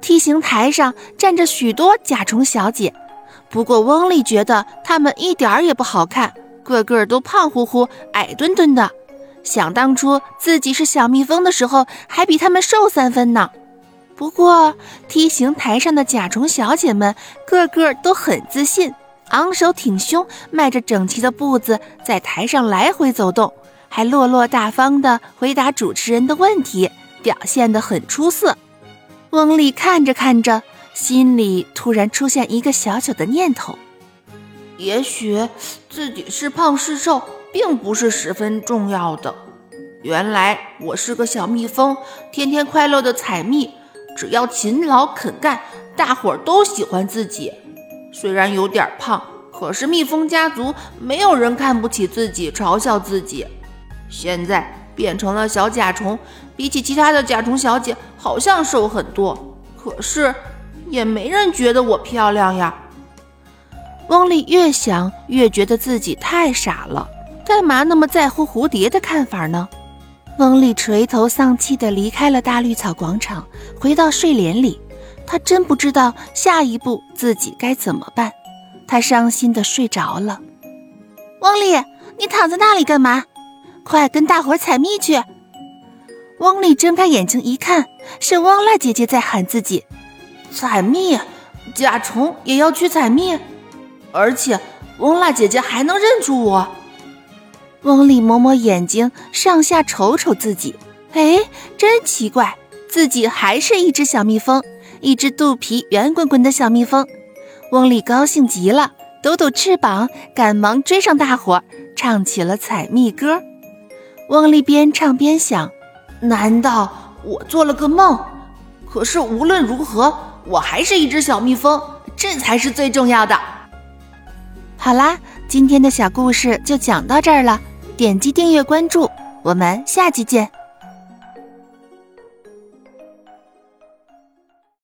梯形台上站着许多甲虫小姐，不过翁丽觉得她们一点儿也不好看，个个都胖乎乎、矮墩墩的。想当初自己是小蜜蜂的时候，还比她们瘦三分呢。不过梯形台上的甲虫小姐们个个都很自信，昂首挺胸，迈着整齐的步子在台上来回走动，还落落大方地回答主持人的问题，表现得很出色。翁丽看着看着，心里突然出现一个小小的念头：也许自己是胖是瘦，并不是十分重要的。原来我是个小蜜蜂，天天快乐的采蜜。只要勤劳肯干，大伙儿都喜欢自己。虽然有点胖，可是蜜蜂家族没有人看不起自己，嘲笑自己。现在变成了小甲虫，比起其他的甲虫小姐，好像瘦很多。可是也没人觉得我漂亮呀。翁丽越想越觉得自己太傻了，干嘛那么在乎蝴蝶的看法呢？翁丽垂头丧气地离开了大绿草广场，回到睡莲里。她真不知道下一步自己该怎么办。她伤心地睡着了。翁丽，你躺在那里干嘛？快跟大伙儿采蜜去！翁丽睁开眼睛一看，是翁拉姐姐在喊自己。采蜜？甲虫也要去采蜜？而且翁拉姐姐还能认出我？翁丽抹抹眼睛，上下瞅瞅自己，哎，真奇怪，自己还是一只小蜜蜂，一只肚皮圆滚滚的小蜜蜂。翁丽高兴极了，抖抖翅膀，赶忙追上大伙儿，唱起了采蜜歌。翁丽边唱边想：难道我做了个梦？可是无论如何，我还是一只小蜜蜂，这才是最重要的。好啦，今天的小故事就讲到这儿了。点击订阅关注，我们下期见。